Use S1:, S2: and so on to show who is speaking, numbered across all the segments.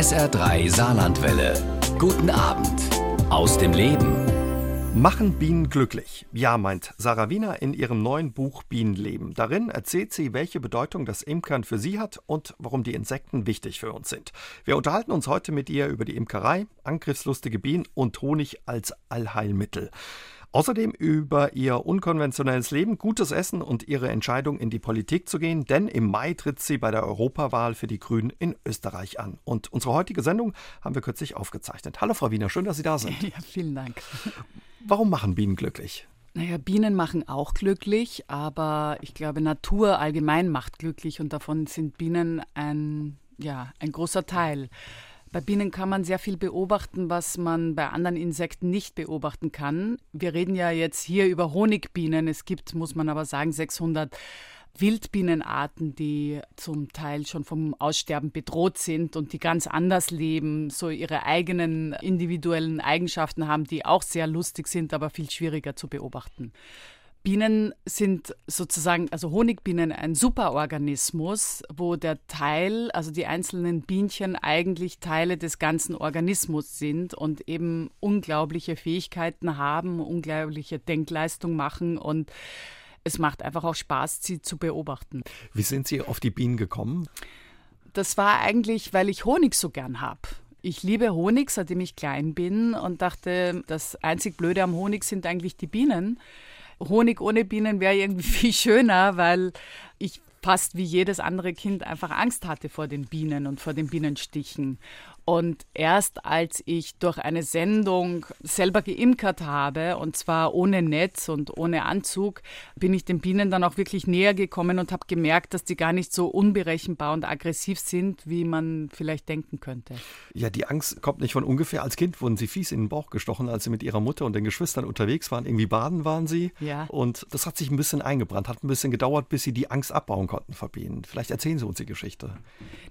S1: SR3 Saarlandwelle. Guten Abend aus dem Leben.
S2: Machen Bienen glücklich? Ja, meint Sarah Wiener in ihrem neuen Buch Bienenleben. Darin erzählt sie, welche Bedeutung das Imkern für sie hat und warum die Insekten wichtig für uns sind. Wir unterhalten uns heute mit ihr über die Imkerei, angriffslustige Bienen und Honig als Allheilmittel. Außerdem über ihr unkonventionelles Leben, gutes Essen und ihre Entscheidung, in die Politik zu gehen, denn im Mai tritt sie bei der Europawahl für die Grünen in Österreich an. Und unsere heutige Sendung haben wir kürzlich aufgezeichnet. Hallo Frau Wiener, schön, dass Sie da sind.
S3: Ja, vielen Dank.
S2: Warum machen Bienen glücklich?
S3: Naja, Bienen machen auch glücklich, aber ich glaube, Natur allgemein macht glücklich und davon sind Bienen ein, ja, ein großer Teil. Bei Bienen kann man sehr viel beobachten, was man bei anderen Insekten nicht beobachten kann. Wir reden ja jetzt hier über Honigbienen. Es gibt, muss man aber sagen, 600 Wildbienenarten, die zum Teil schon vom Aussterben bedroht sind und die ganz anders leben, so ihre eigenen individuellen Eigenschaften haben, die auch sehr lustig sind, aber viel schwieriger zu beobachten. Bienen sind sozusagen, also Honigbienen, ein Superorganismus, wo der Teil, also die einzelnen Bienchen eigentlich Teile des ganzen Organismus sind und eben unglaubliche Fähigkeiten haben, unglaubliche Denkleistung machen und es macht einfach auch Spaß, sie zu beobachten.
S2: Wie sind Sie auf die Bienen gekommen?
S3: Das war eigentlich, weil ich Honig so gern habe. Ich liebe Honig, seitdem ich klein bin und dachte, das einzig Blöde am Honig sind eigentlich die Bienen. Honig ohne Bienen wäre irgendwie viel schöner, weil ich fast wie jedes andere Kind einfach Angst hatte vor den Bienen und vor den Bienenstichen. Und erst als ich durch eine Sendung selber geimkert habe, und zwar ohne Netz und ohne Anzug, bin ich den Bienen dann auch wirklich näher gekommen und habe gemerkt, dass die gar nicht so unberechenbar und aggressiv sind, wie man vielleicht denken könnte.
S2: Ja, die Angst kommt nicht von ungefähr. Als Kind wurden sie fies in den Bauch gestochen, als sie mit ihrer Mutter und den Geschwistern unterwegs waren. Irgendwie baden waren sie.
S3: Ja.
S2: Und das hat sich ein bisschen eingebrannt, hat ein bisschen gedauert, bis sie die Angst abbauen konnten vor Bienen. Vielleicht erzählen Sie uns die Geschichte.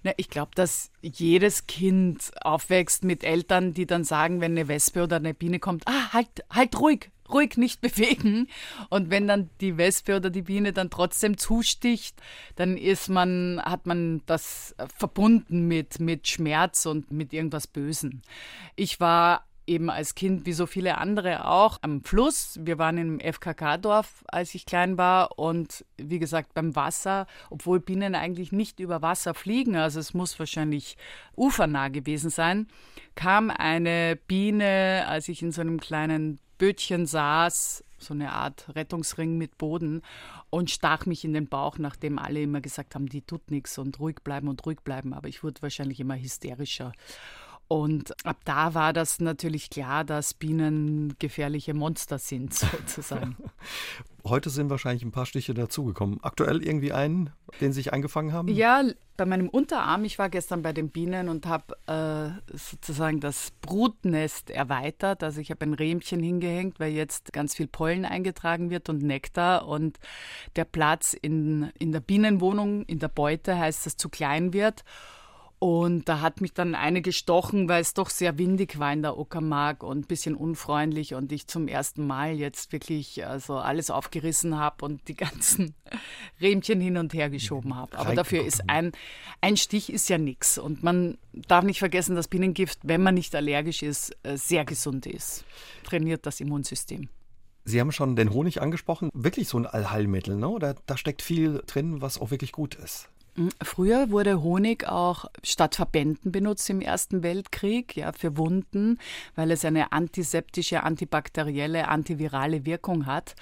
S3: Na, ich glaube, dass jedes Kind aufwächst mit Eltern, die dann sagen, wenn eine Wespe oder eine Biene kommt, ah, halt, halt ruhig, ruhig nicht bewegen. Und wenn dann die Wespe oder die Biene dann trotzdem zusticht, dann ist man, hat man das verbunden mit, mit Schmerz und mit irgendwas Bösen. Ich war eben als Kind, wie so viele andere auch, am Fluss. Wir waren im FKK-Dorf, als ich klein war. Und wie gesagt, beim Wasser, obwohl Bienen eigentlich nicht über Wasser fliegen, also es muss wahrscheinlich ufernah gewesen sein, kam eine Biene, als ich in so einem kleinen Bötchen saß, so eine Art Rettungsring mit Boden und stach mich in den Bauch, nachdem alle immer gesagt haben, die tut nichts und ruhig bleiben und ruhig bleiben. Aber ich wurde wahrscheinlich immer hysterischer. Und ab da war das natürlich klar, dass Bienen gefährliche Monster sind, sozusagen.
S2: Heute sind wahrscheinlich ein paar Stiche dazugekommen. Aktuell irgendwie einen, den Sie sich eingefangen haben?
S3: Ja, bei meinem Unterarm. Ich war gestern bei den Bienen und habe äh, sozusagen das Brutnest erweitert. Also ich habe ein Rähmchen hingehängt, weil jetzt ganz viel Pollen eingetragen wird und Nektar. Und der Platz in, in der Bienenwohnung, in der Beute, heißt, dass zu klein wird. Und da hat mich dann eine gestochen, weil es doch sehr windig war in der Uckermark und ein bisschen unfreundlich und ich zum ersten Mal jetzt wirklich also alles aufgerissen habe und die ganzen Rähmchen hin und her geschoben habe. Aber dafür ist ein, ein Stich ist ja nichts. Und man darf nicht vergessen, dass Bienengift, wenn man nicht allergisch ist, äh, sehr gesund ist. Trainiert das Immunsystem.
S2: Sie haben schon den Honig angesprochen. Wirklich so ein Allheilmittel, ne? Da, da steckt viel drin, was auch wirklich gut ist.
S3: Früher wurde Honig auch statt Verbänden benutzt im Ersten Weltkrieg, ja, für Wunden, weil es eine antiseptische, antibakterielle, antivirale Wirkung hat.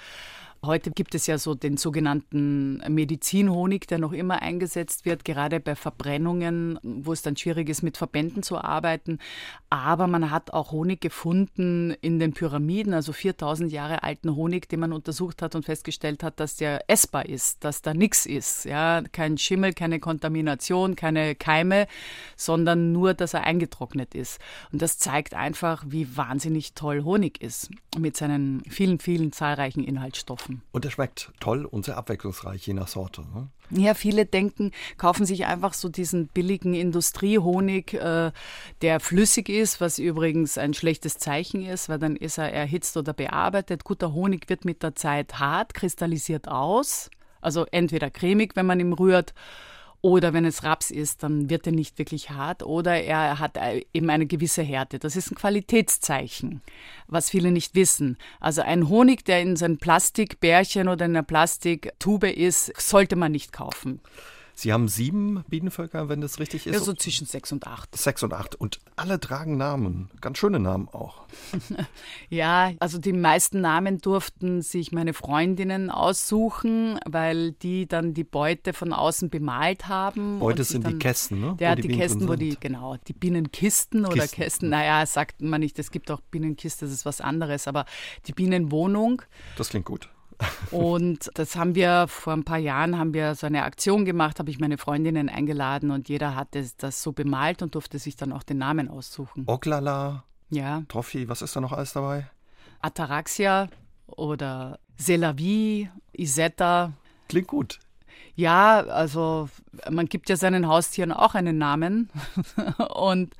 S3: Heute gibt es ja so den sogenannten Medizinhonig, der noch immer eingesetzt wird, gerade bei Verbrennungen, wo es dann schwierig ist, mit Verbänden zu arbeiten. Aber man hat auch Honig gefunden in den Pyramiden, also 4000 Jahre alten Honig, den man untersucht hat und festgestellt hat, dass der essbar ist, dass da nichts ist. Ja, kein Schimmel, keine Kontamination, keine Keime, sondern nur, dass er eingetrocknet ist. Und das zeigt einfach, wie wahnsinnig toll Honig ist mit seinen vielen, vielen zahlreichen Inhaltsstoffen kaufen.
S2: Und er schmeckt toll und sehr abwechslungsreich, je nach Sorte. Ne?
S3: Ja, viele denken, kaufen sich einfach so diesen billigen Industriehonig, äh, der flüssig ist, was übrigens ein schlechtes Zeichen ist, weil dann ist er erhitzt oder bearbeitet. Guter Honig wird mit der Zeit hart, kristallisiert aus, also entweder cremig, wenn man ihn rührt, Oder wenn es Raps ist, dann wird er nicht wirklich hart oder er hat äh, eben eine gewisse Härte. Das ist ein Qualitätszeichen, was viele nicht wissen. Also ein Honig, der in so einem Plastikbärchen oder in einer Plastiktube ist, sollte man nicht kaufen.
S2: Sie haben sieben Bienenvölker, wenn das richtig ist?
S3: Ja, so zwischen sechs und acht.
S2: Sechs und acht. Und alle tragen Namen. Ganz schöne Namen auch.
S3: ja, also die meisten Namen durften sich meine Freundinnen aussuchen, weil die dann die Beute von außen bemalt haben.
S2: Beute sind dann, die Kästen, ne?
S3: Ja, die, die Kästen, wo die, genau, die Bienenkisten oder Kisten. Kästen. Naja, sagt man nicht, es gibt auch Bienenkiste, das ist was anderes, aber die Bienenwohnung.
S2: Das klingt gut.
S3: Und das haben wir vor ein paar Jahren haben wir so eine Aktion gemacht, habe ich meine Freundinnen eingeladen und jeder hat das so bemalt und durfte sich dann auch den Namen aussuchen.
S2: Oklala.
S3: Ja.
S2: Trophy, was ist da noch alles dabei?
S3: Ataraxia oder Selavi, Isetta.
S2: Klingt gut.
S3: Ja, also man gibt ja seinen Haustieren auch einen Namen und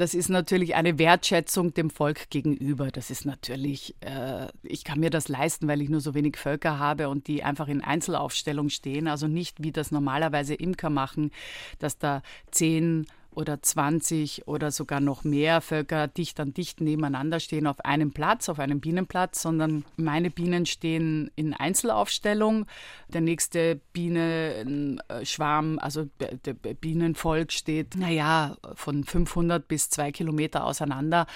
S3: das ist natürlich eine Wertschätzung dem Volk gegenüber. Das ist natürlich, äh, ich kann mir das leisten, weil ich nur so wenig Völker habe und die einfach in Einzelaufstellung stehen. Also nicht, wie das normalerweise Imker machen, dass da zehn oder 20 oder sogar noch mehr Völker dicht an dicht nebeneinander stehen auf einem Platz, auf einem Bienenplatz, sondern meine Bienen stehen in Einzelaufstellung. Der nächste Bienenschwarm, also der Bienenvolk steht, naja, von 500 bis 2 Kilometer auseinander,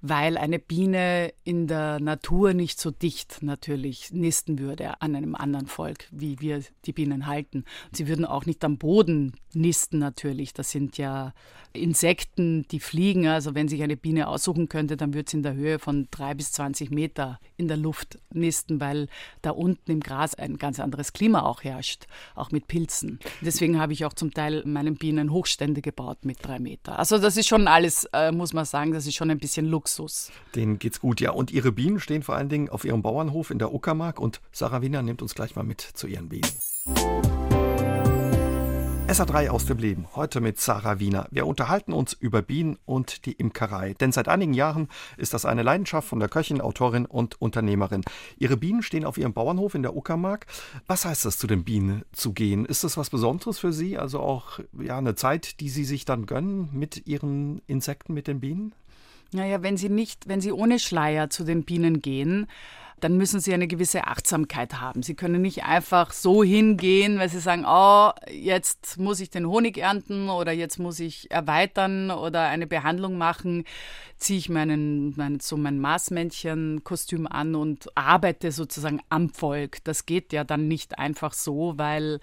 S3: weil eine Biene in der Natur nicht so dicht natürlich nisten würde an einem anderen Volk, wie wir die Bienen halten. Sie würden auch nicht am Boden nisten natürlich. Das sind ja Insekten, die fliegen. Also wenn sich eine Biene aussuchen könnte, dann würde sie in der Höhe von drei bis 20 Meter in der Luft nisten, weil da unten im Gras ein ganz anderes Klima auch herrscht, auch mit Pilzen. Deswegen habe ich auch zum Teil meinen Bienen Hochstände gebaut mit drei Meter. Also das ist schon alles, äh, muss man sagen, das ist schon ein bisschen Luxus.
S2: Denen geht's gut, ja. Und Ihre Bienen stehen vor allen Dingen auf Ihrem Bauernhof in der Uckermark und Sarah Wiener nimmt uns gleich mal mit zu ihren Bienen. SA3 aus dem Leben, heute mit Sarah Wiener. Wir unterhalten uns über Bienen und die Imkerei, denn seit einigen Jahren ist das eine Leidenschaft von der Köchin, Autorin und Unternehmerin. Ihre Bienen stehen auf ihrem Bauernhof in der Uckermark. Was heißt das, zu den Bienen zu gehen? Ist das was Besonderes für Sie? Also auch ja, eine Zeit, die Sie sich dann gönnen mit Ihren Insekten, mit den Bienen?
S3: Naja, wenn Sie nicht, wenn Sie ohne Schleier zu den Bienen gehen, dann müssen sie eine gewisse Achtsamkeit haben. Sie können nicht einfach so hingehen, weil sie sagen, oh, jetzt muss ich den Honig ernten oder jetzt muss ich erweitern oder eine Behandlung machen, ziehe ich meinen, mein, so mein Maßmännchen-Kostüm an und arbeite sozusagen am Volk. Das geht ja dann nicht einfach so, weil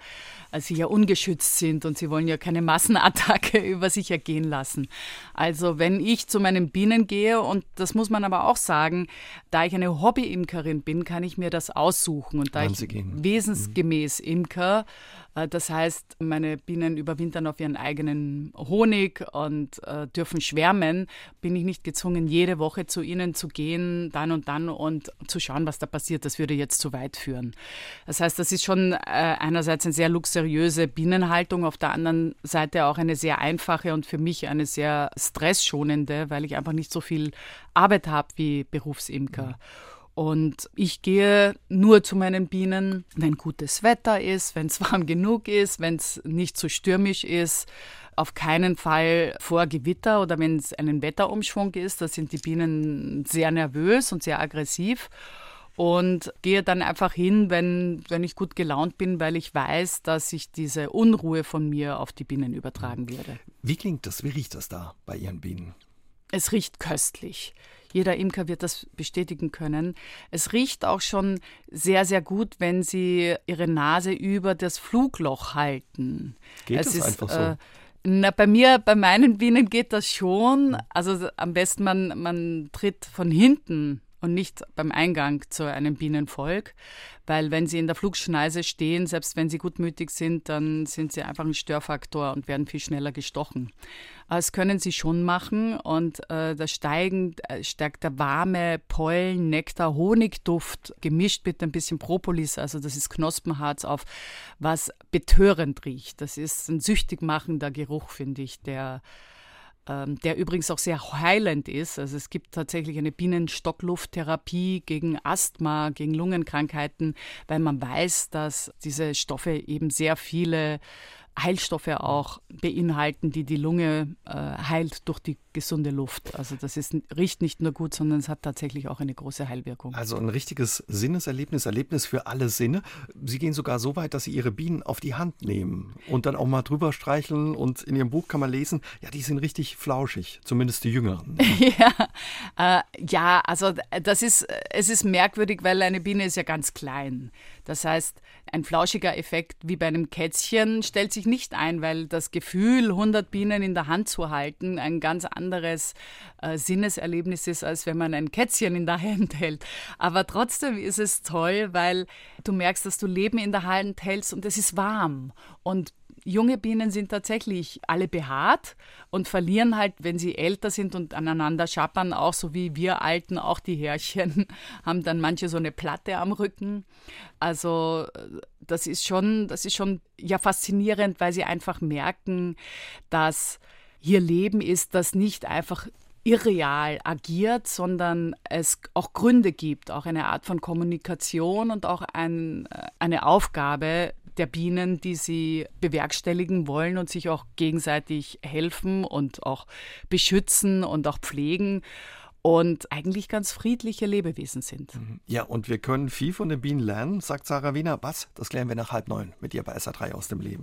S3: äh, sie ja ungeschützt sind und sie wollen ja keine Massenattacke über sich ergehen lassen. Also wenn ich zu meinen Bienen gehe, und das muss man aber auch sagen, da ich eine Hobby-Imkerin bin, kann ich mir das aussuchen. Und da ich wesensgemäß Imker, äh, das heißt, meine Bienen überwintern auf ihren eigenen Honig und äh, dürfen schwärmen. Bin ich nicht gezwungen, jede Woche zu ihnen zu gehen, dann und dann und zu schauen, was da passiert. Das würde jetzt zu weit führen. Das heißt, das ist schon äh, einerseits eine sehr luxuriöse Bienenhaltung, auf der anderen Seite auch eine sehr einfache und für mich eine sehr stressschonende, weil ich einfach nicht so viel Arbeit habe wie Berufsimker. Mhm. Und ich gehe nur zu meinen Bienen, wenn gutes Wetter ist, wenn es warm genug ist, wenn es nicht zu stürmisch ist. Auf keinen Fall vor Gewitter oder wenn es einen Wetterumschwung ist. Da sind die Bienen sehr nervös und sehr aggressiv und gehe dann einfach hin, wenn, wenn ich gut gelaunt bin, weil ich weiß, dass ich diese Unruhe von mir auf die Bienen übertragen würde.
S2: Wie klingt das? Wie riecht das da bei Ihren Bienen?
S3: Es riecht köstlich. Jeder Imker wird das bestätigen können. Es riecht auch schon sehr, sehr gut, wenn Sie Ihre Nase über das Flugloch halten.
S2: Geht es ist, einfach so? Äh,
S3: na, bei mir, bei meinen Bienen geht das schon. Also am besten man, man tritt von hinten und nicht beim Eingang zu einem Bienenvolk, weil wenn sie in der Flugschneise stehen, selbst wenn sie gutmütig sind, dann sind sie einfach ein Störfaktor und werden viel schneller gestochen. Das können sie schon machen und äh, da steigen, äh, steigt der warme Pollen, Nektar, Honigduft gemischt mit ein bisschen Propolis, also das ist Knospenharz auf, was betörend riecht. Das ist ein süchtig machender Geruch, finde ich, der der übrigens auch sehr heilend ist. Also es gibt tatsächlich eine Bienenstocklufttherapie gegen Asthma, gegen Lungenkrankheiten, weil man weiß, dass diese Stoffe eben sehr viele Heilstoffe auch beinhalten, die die Lunge äh, heilt durch die gesunde Luft. Also das ist, riecht nicht nur gut, sondern es hat tatsächlich auch eine große Heilwirkung.
S2: Also ein richtiges Sinneserlebnis, Erlebnis für alle Sinne. Sie gehen sogar so weit, dass Sie Ihre Bienen auf die Hand nehmen und dann auch mal drüber streicheln und in Ihrem Buch kann man lesen, ja, die sind richtig flauschig, zumindest die Jüngeren.
S3: ja, äh, ja, also das ist, es ist merkwürdig, weil eine Biene ist ja ganz klein. Das heißt, ein flauschiger Effekt wie bei einem Kätzchen stellt sich nicht ein, weil das Gefühl, 100 Bienen in der Hand zu halten, ein ganz anderes äh, Sinneserlebnis ist, als wenn man ein Kätzchen in der Hand hält. Aber trotzdem ist es toll, weil du merkst, dass du Leben in der Hand hältst und es ist warm. Und junge Bienen sind tatsächlich alle behaart und verlieren halt, wenn sie älter sind und aneinander schappern, auch so wie wir Alten, auch die Härchen, haben dann manche so eine Platte am Rücken. Also das ist schon, das ist schon ja faszinierend, weil sie einfach merken, dass hier Leben ist, das nicht einfach irreal agiert, sondern es auch Gründe gibt, auch eine Art von Kommunikation und auch ein, eine Aufgabe, der Bienen, die sie bewerkstelligen wollen und sich auch gegenseitig helfen und auch beschützen und auch pflegen und eigentlich ganz friedliche Lebewesen sind. Mhm.
S2: Ja, und wir können viel von den Bienen lernen, sagt Sarah Wiener. Was? Das klären wir nach halb neun mit ihr bei SA3 aus dem Leben.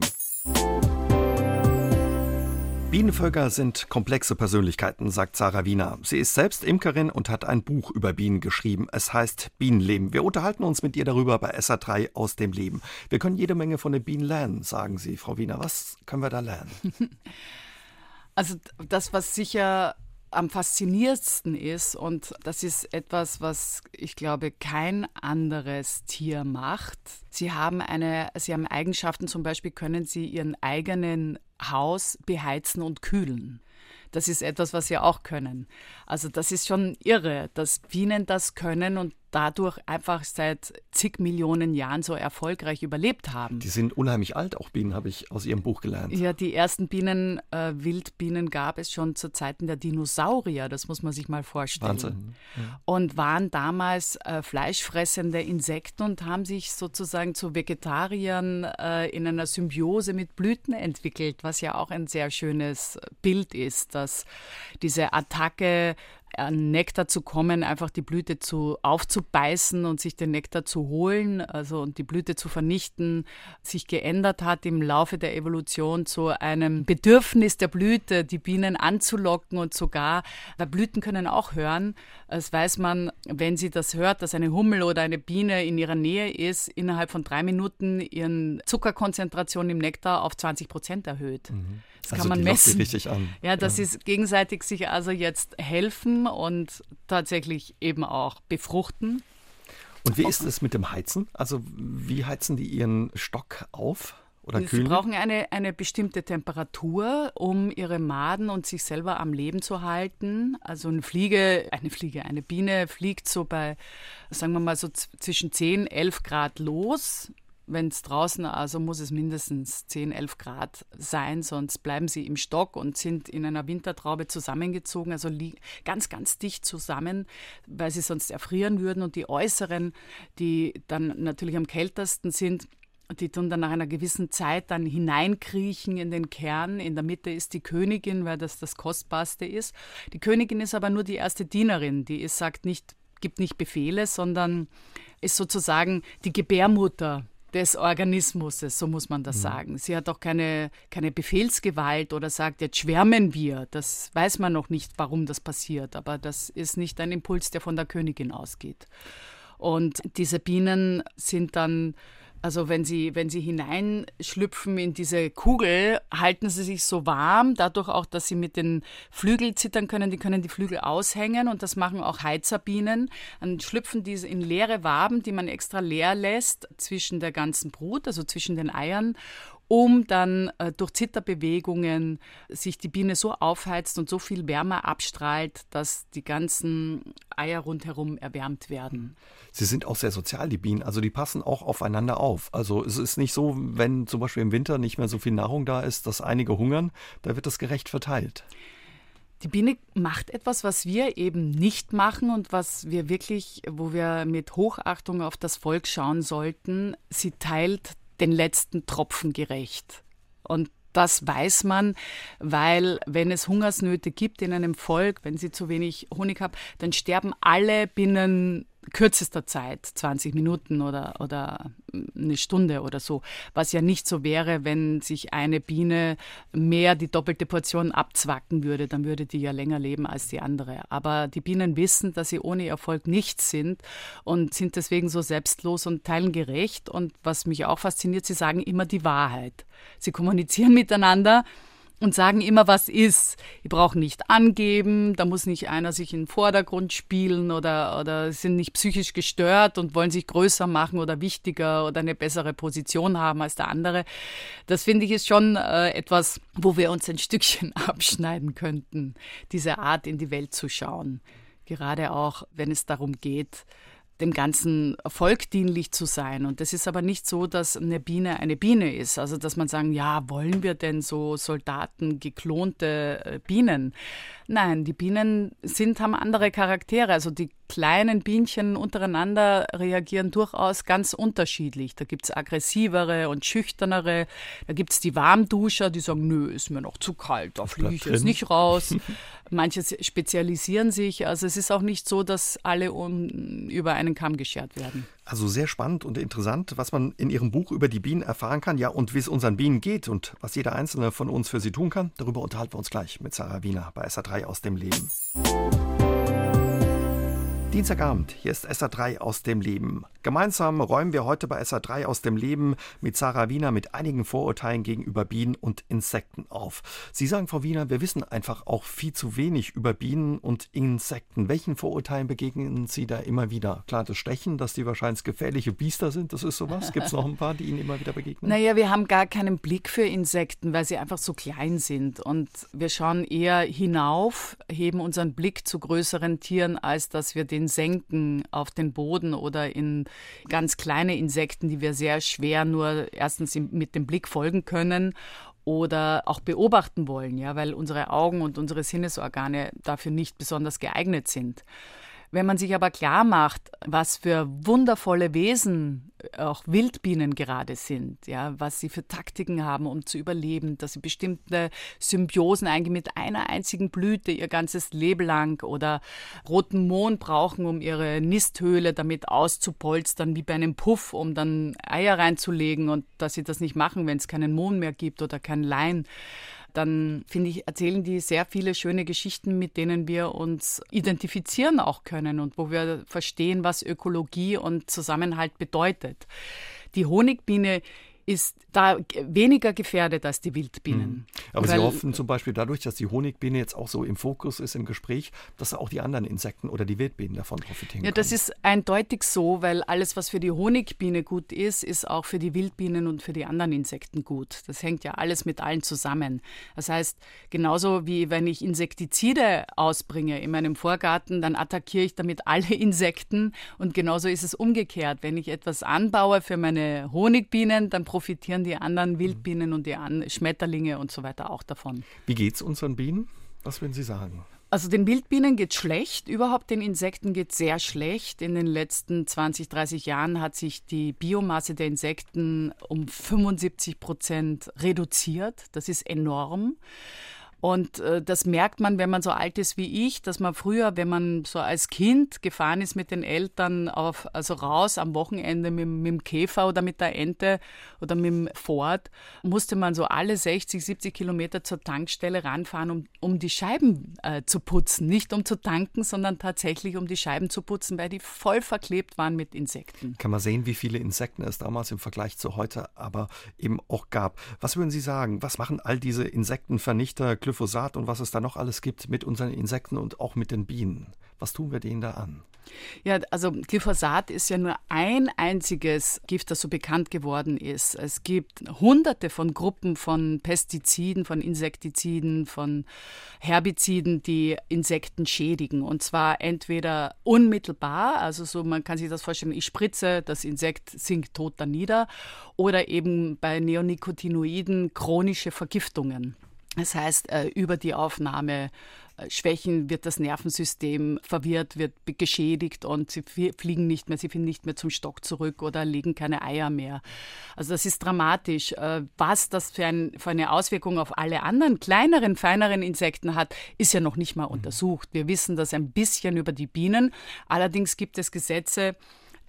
S2: Bienenvölker sind komplexe Persönlichkeiten, sagt Sarah Wiener. Sie ist selbst Imkerin und hat ein Buch über Bienen geschrieben. Es heißt Bienenleben. Wir unterhalten uns mit ihr darüber bei SA3 aus dem Leben. Wir können jede Menge von den Bienen lernen, sagen Sie, Frau Wiener. Was können wir da lernen?
S3: Also das, was sicher am faszinierendsten ist, und das ist etwas, was ich glaube kein anderes Tier macht. Sie haben eine, sie haben Eigenschaften, zum Beispiel können sie ihren eigenen Haus beheizen und kühlen. Das ist etwas, was sie auch können. Also das ist schon irre, dass Bienen das können und dadurch einfach seit zig Millionen Jahren so erfolgreich überlebt haben.
S2: Die sind unheimlich alt, auch Bienen, habe ich aus Ihrem Buch gelernt.
S3: Ja, die ersten Bienen, äh, Wildbienen gab es schon zu Zeiten der Dinosaurier, das muss man sich mal vorstellen.
S2: Wahnsinn.
S3: Ja. Und waren damals äh, fleischfressende Insekten und haben sich sozusagen zu Vegetariern äh, in einer Symbiose mit Blüten entwickelt, was ja auch ein sehr schönes Bild ist, dass diese Attacke an Nektar zu kommen, einfach die Blüte zu aufzubeißen und sich den Nektar zu holen, also und die Blüte zu vernichten, sich geändert hat im Laufe der Evolution zu einem Bedürfnis der Blüte, die Bienen anzulocken und sogar, weil Blüten können auch hören. Das weiß man, wenn sie das hört, dass eine Hummel oder eine Biene in ihrer Nähe ist, innerhalb von drei Minuten ihren Zuckerkonzentration im Nektar auf 20 Prozent erhöht. Mhm. Das also kann man messen.
S2: Richtig an.
S3: Ja, das ja. ist gegenseitig sich also jetzt helfen und tatsächlich eben auch befruchten.
S2: Und wie ist es mit dem Heizen? Also wie heizen die ihren Stock auf? Oder
S3: Sie brauchen eine, eine bestimmte Temperatur, um ihre Maden und sich selber am Leben zu halten. Also eine Fliege, eine Fliege, eine Biene fliegt so bei, sagen wir mal so zwischen 10, 11 Grad los wenn es draußen, also muss es mindestens 10, 11 Grad sein, sonst bleiben sie im Stock und sind in einer Wintertraube zusammengezogen, also ganz, ganz dicht zusammen, weil sie sonst erfrieren würden. Und die äußeren, die dann natürlich am kältesten sind, die tun dann nach einer gewissen Zeit dann hineinkriechen in den Kern. In der Mitte ist die Königin, weil das das Kostbarste ist. Die Königin ist aber nur die erste Dienerin, die ist, sagt nicht, gibt nicht Befehle, sondern ist sozusagen die Gebärmutter des Organismus, so muss man das mhm. sagen. Sie hat auch keine, keine Befehlsgewalt oder sagt, jetzt schwärmen wir. Das weiß man noch nicht, warum das passiert, aber das ist nicht ein Impuls, der von der Königin ausgeht. Und diese Bienen sind dann also wenn sie, wenn sie hineinschlüpfen in diese Kugel, halten sie sich so warm, dadurch auch, dass sie mit den Flügeln zittern können, die können die Flügel aushängen und das machen auch Heizerbienen. Dann schlüpfen diese in leere Waben, die man extra leer lässt zwischen der ganzen Brut, also zwischen den Eiern um dann äh, durch Zitterbewegungen sich die Biene so aufheizt und so viel Wärme abstrahlt, dass die ganzen Eier rundherum erwärmt werden.
S2: Sie sind auch sehr sozial, die Bienen. Also die passen auch aufeinander auf. Also es ist nicht so, wenn zum Beispiel im Winter nicht mehr so viel Nahrung da ist, dass einige hungern, da wird das gerecht verteilt.
S3: Die Biene macht etwas, was wir eben nicht machen und was wir wirklich, wo wir mit Hochachtung auf das Volk schauen sollten. Sie teilt den letzten Tropfen gerecht. Und das weiß man, weil wenn es Hungersnöte gibt in einem Volk, wenn sie zu wenig Honig haben, dann sterben alle binnen kürzester Zeit, 20 Minuten oder, oder eine Stunde oder so, was ja nicht so wäre, wenn sich eine Biene mehr die doppelte Portion abzwacken würde, dann würde die ja länger leben als die andere. Aber die Bienen wissen, dass sie ohne Erfolg nichts sind und sind deswegen so selbstlos und teilen gerecht. Und was mich auch fasziniert, sie sagen immer die Wahrheit. Sie kommunizieren miteinander und sagen immer, was ist. Die brauchen nicht angeben, da muss nicht einer sich in den Vordergrund spielen oder, oder sind nicht psychisch gestört und wollen sich größer machen oder wichtiger oder eine bessere Position haben als der andere. Das finde ich ist schon äh, etwas, wo wir uns ein Stückchen abschneiden könnten, diese Art in die Welt zu schauen. Gerade auch, wenn es darum geht, dem ganzen Volk dienlich zu sein. Und das ist aber nicht so, dass eine Biene eine Biene ist. Also, dass man sagen, ja, wollen wir denn so Soldaten, geklonte äh, Bienen? Nein, die Bienen sind, haben andere Charaktere. Also die kleinen Bienchen untereinander reagieren durchaus ganz unterschiedlich. Da gibt es aggressivere und schüchternere. Da gibt es die Warmduscher, die sagen, nö, ist mir noch zu kalt, da fliege ich jetzt nicht raus. Manche spezialisieren sich. Also es ist auch nicht so, dass alle um, über einen Kamm geschert werden.
S2: Also sehr spannend und interessant, was man in Ihrem Buch über die Bienen erfahren kann, ja, und wie es unseren Bienen geht und was jeder einzelne von uns für sie tun kann. Darüber unterhalten wir uns gleich mit Sarah Wiener bei SA3 aus dem Leben. Dienstagabend, hier ist SA3 aus dem Leben. Gemeinsam räumen wir heute bei SA3 aus dem Leben mit Sarah Wiener mit einigen Vorurteilen gegenüber Bienen und Insekten auf. Sie sagen, Frau Wiener, wir wissen einfach auch viel zu wenig über Bienen und Insekten. Welchen Vorurteilen begegnen Sie da immer wieder? Klar, das Stechen, dass die wahrscheinlich gefährliche Biester sind, das ist sowas. Gibt es noch ein paar, die Ihnen immer wieder begegnen?
S3: Naja, wir haben gar keinen Blick für Insekten, weil sie einfach so klein sind. Und wir schauen eher hinauf, heben unseren Blick zu größeren Tieren, als dass wir den senken auf den Boden oder in ganz kleine Insekten, die wir sehr schwer nur erstens mit dem Blick folgen können oder auch beobachten wollen, ja, weil unsere Augen und unsere Sinnesorgane dafür nicht besonders geeignet sind. Wenn man sich aber klar macht, was für wundervolle Wesen auch Wildbienen gerade sind, ja, was sie für Taktiken haben, um zu überleben, dass sie bestimmte Symbiosen eigentlich mit einer einzigen Blüte ihr ganzes Leben lang oder roten Mohn brauchen, um ihre Nisthöhle damit auszupolstern, wie bei einem Puff, um dann Eier reinzulegen und dass sie das nicht machen, wenn es keinen Mohn mehr gibt oder kein Lein dann finde ich, erzählen die sehr viele schöne Geschichten, mit denen wir uns identifizieren auch können und wo wir verstehen, was Ökologie und Zusammenhalt bedeutet. Die Honigbiene ist da weniger gefährdet als die Wildbienen. Mhm.
S2: Aber Weil, Sie hoffen zum Beispiel dadurch, dass die Honigbiene jetzt auch so im Fokus ist im Gespräch, dass auch die anderen Insekten oder die Wildbienen davon profitieren
S3: Ja, das ist eindeutig so, weil alles, was für die Honigbiene gut ist, ist auch für die Wildbienen und für die anderen Insekten gut. Das hängt ja alles mit allen zusammen. Das heißt, genauso wie wenn ich Insektizide ausbringe in meinem Vorgarten, dann attackiere ich damit alle Insekten und genauso ist es umgekehrt. Wenn ich etwas anbaue für meine Honigbienen, dann profitieren die anderen Wildbienen und die Schmetterlinge und so weiter auch davon.
S2: Wie geht es unseren Bienen? Was würden Sie sagen?
S3: Also den Wildbienen geht schlecht, überhaupt den Insekten geht sehr schlecht. In den letzten 20, 30 Jahren hat sich die Biomasse der Insekten um 75 Prozent reduziert. Das ist enorm. Und äh, das merkt man, wenn man so alt ist wie ich, dass man früher, wenn man so als Kind gefahren ist mit den Eltern auf, also raus am Wochenende mit, mit dem Käfer oder mit der Ente oder mit dem Ford, musste man so alle 60, 70 Kilometer zur Tankstelle ranfahren, um, um die Scheiben äh, zu putzen. Nicht um zu tanken, sondern tatsächlich um die Scheiben zu putzen, weil die voll verklebt waren mit Insekten.
S2: Kann man sehen, wie viele Insekten es damals im Vergleich zu heute aber eben auch gab. Was würden Sie sagen? Was machen all diese Insektenvernichter, Glyphosat und was es da noch alles gibt mit unseren Insekten und auch mit den Bienen. Was tun wir denen da an?
S3: Ja, also Glyphosat ist ja nur ein einziges Gift, das so bekannt geworden ist. Es gibt hunderte von Gruppen von Pestiziden, von Insektiziden, von Herbiziden, die Insekten schädigen. Und zwar entweder unmittelbar, also so, man kann sich das vorstellen, ich spritze, das Insekt sinkt tot da nieder, oder eben bei Neonicotinoiden chronische Vergiftungen. Das heißt, äh, über die Aufnahme Schwächen wird das Nervensystem verwirrt, wird geschädigt und sie fliegen nicht mehr, sie finden nicht mehr zum Stock zurück oder legen keine Eier mehr. Also das ist dramatisch. Äh, was das für, ein, für eine Auswirkung auf alle anderen kleineren, feineren Insekten hat, ist ja noch nicht mal untersucht. Wir wissen das ein bisschen über die Bienen. Allerdings gibt es Gesetze,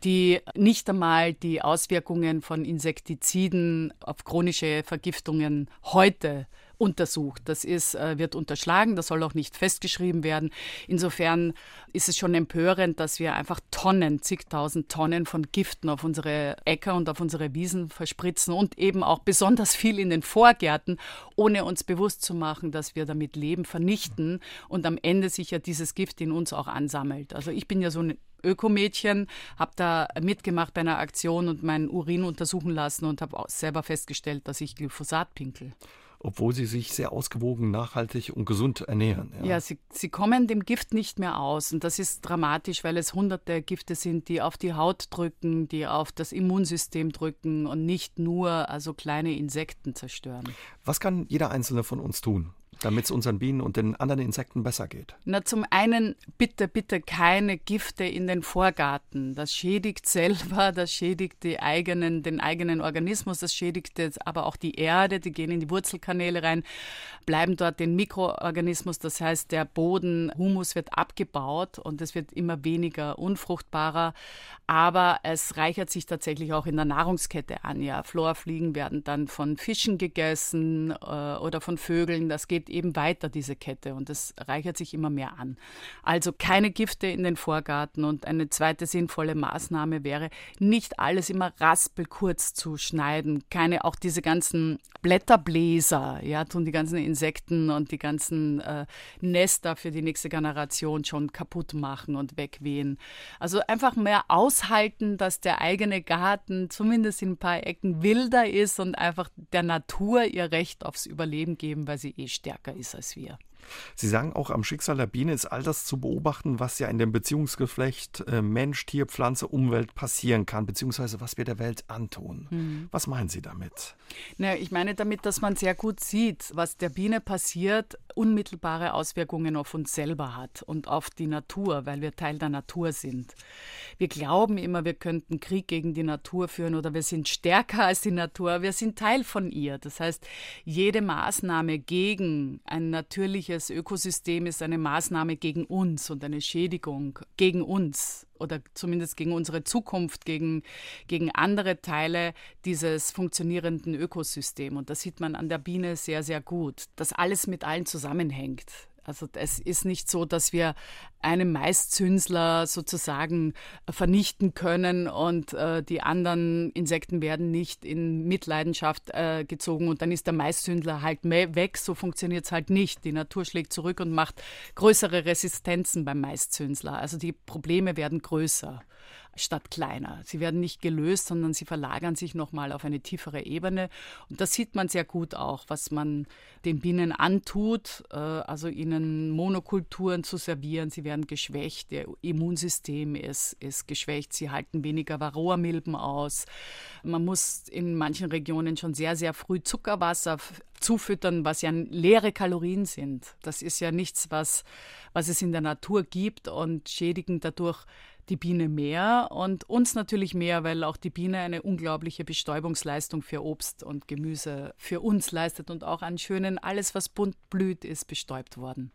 S3: die nicht einmal die Auswirkungen von Insektiziden auf chronische Vergiftungen heute untersucht. Das ist, äh, wird unterschlagen, das soll auch nicht festgeschrieben werden. Insofern ist es schon empörend, dass wir einfach Tonnen, zigtausend Tonnen von Giften auf unsere Äcker und auf unsere Wiesen verspritzen und eben auch besonders viel in den Vorgärten, ohne uns bewusst zu machen, dass wir damit Leben vernichten und am Ende sich ja dieses Gift in uns auch ansammelt. Also ich bin ja so ein Ökomädchen, habe da mitgemacht bei einer Aktion und meinen Urin untersuchen lassen und habe selber festgestellt, dass ich Glyphosat pinkel
S2: obwohl sie sich sehr ausgewogen, nachhaltig und gesund ernähren.
S3: Ja, ja sie, sie kommen dem Gift nicht mehr aus. Und das ist dramatisch, weil es hunderte Gifte sind, die auf die Haut drücken, die auf das Immunsystem drücken und nicht nur also kleine Insekten zerstören.
S2: Was kann jeder Einzelne von uns tun? Damit es unseren Bienen und den anderen Insekten besser geht?
S3: Na, zum einen bitte, bitte keine Gifte in den Vorgarten. Das schädigt selber, das schädigt die eigenen, den eigenen Organismus, das schädigt jetzt aber auch die Erde, die gehen in die Wurzelkanäle rein, bleiben dort den Mikroorganismus, das heißt, der Boden, Humus wird abgebaut und es wird immer weniger unfruchtbarer, aber es reichert sich tatsächlich auch in der Nahrungskette an. Ja, Florfliegen werden dann von Fischen gegessen äh, oder von Vögeln. Das geht eben weiter, diese Kette, und es reichert sich immer mehr an. Also keine Gifte in den Vorgarten. Und eine zweite sinnvolle Maßnahme wäre, nicht alles immer raspelkurz zu schneiden. Keine, auch diese ganzen Blätterbläser, ja, tun die ganzen Insekten und die ganzen äh, Nester für die nächste Generation schon kaputt machen und wegwehen. Also einfach mehr aushalten, dass der eigene Garten zumindest in ein paar Ecken wilder ist und einfach der Natur ihr Recht aufs Überleben geben, weil sie eh stärker teka i sa svija.
S2: Sie sagen auch, am Schicksal der Biene ist all das zu beobachten, was ja in dem Beziehungsgeflecht äh, Mensch, Tier, Pflanze, Umwelt passieren kann, beziehungsweise was wir der Welt antun. Mhm. Was meinen Sie damit?
S3: Na, ich meine damit, dass man sehr gut sieht, was der Biene passiert, unmittelbare Auswirkungen auf uns selber hat und auf die Natur, weil wir Teil der Natur sind. Wir glauben immer, wir könnten Krieg gegen die Natur führen oder wir sind stärker als die Natur, wir sind Teil von ihr. Das heißt, jede Maßnahme gegen ein natürliches das Ökosystem ist eine Maßnahme gegen uns und eine Schädigung gegen uns oder zumindest gegen unsere Zukunft, gegen, gegen andere Teile dieses funktionierenden Ökosystems. Und das sieht man an der Biene sehr, sehr gut, dass alles mit allen zusammenhängt. Also es ist nicht so, dass wir einen Maiszünsler sozusagen vernichten können und äh, die anderen Insekten werden nicht in Mitleidenschaft äh, gezogen und dann ist der Maiszündler halt weg. So funktioniert es halt nicht. Die Natur schlägt zurück und macht größere Resistenzen beim Maiszünsler. Also die Probleme werden größer statt kleiner. Sie werden nicht gelöst, sondern sie verlagern sich nochmal auf eine tiefere Ebene. Und das sieht man sehr gut auch, was man den Bienen antut, äh, also ihnen Monokulturen zu servieren. Sie werden geschwächt, ihr Immunsystem ist, ist geschwächt, sie halten weniger Varroamilben aus. Man muss in manchen Regionen schon sehr, sehr früh Zuckerwasser zufüttern, was ja leere Kalorien sind. Das ist ja nichts, was, was es in der Natur gibt und schädigen dadurch die Biene mehr und uns natürlich mehr, weil auch die Biene eine unglaubliche Bestäubungsleistung für Obst und Gemüse für uns leistet und auch an schönen, alles was bunt blüht, ist bestäubt worden.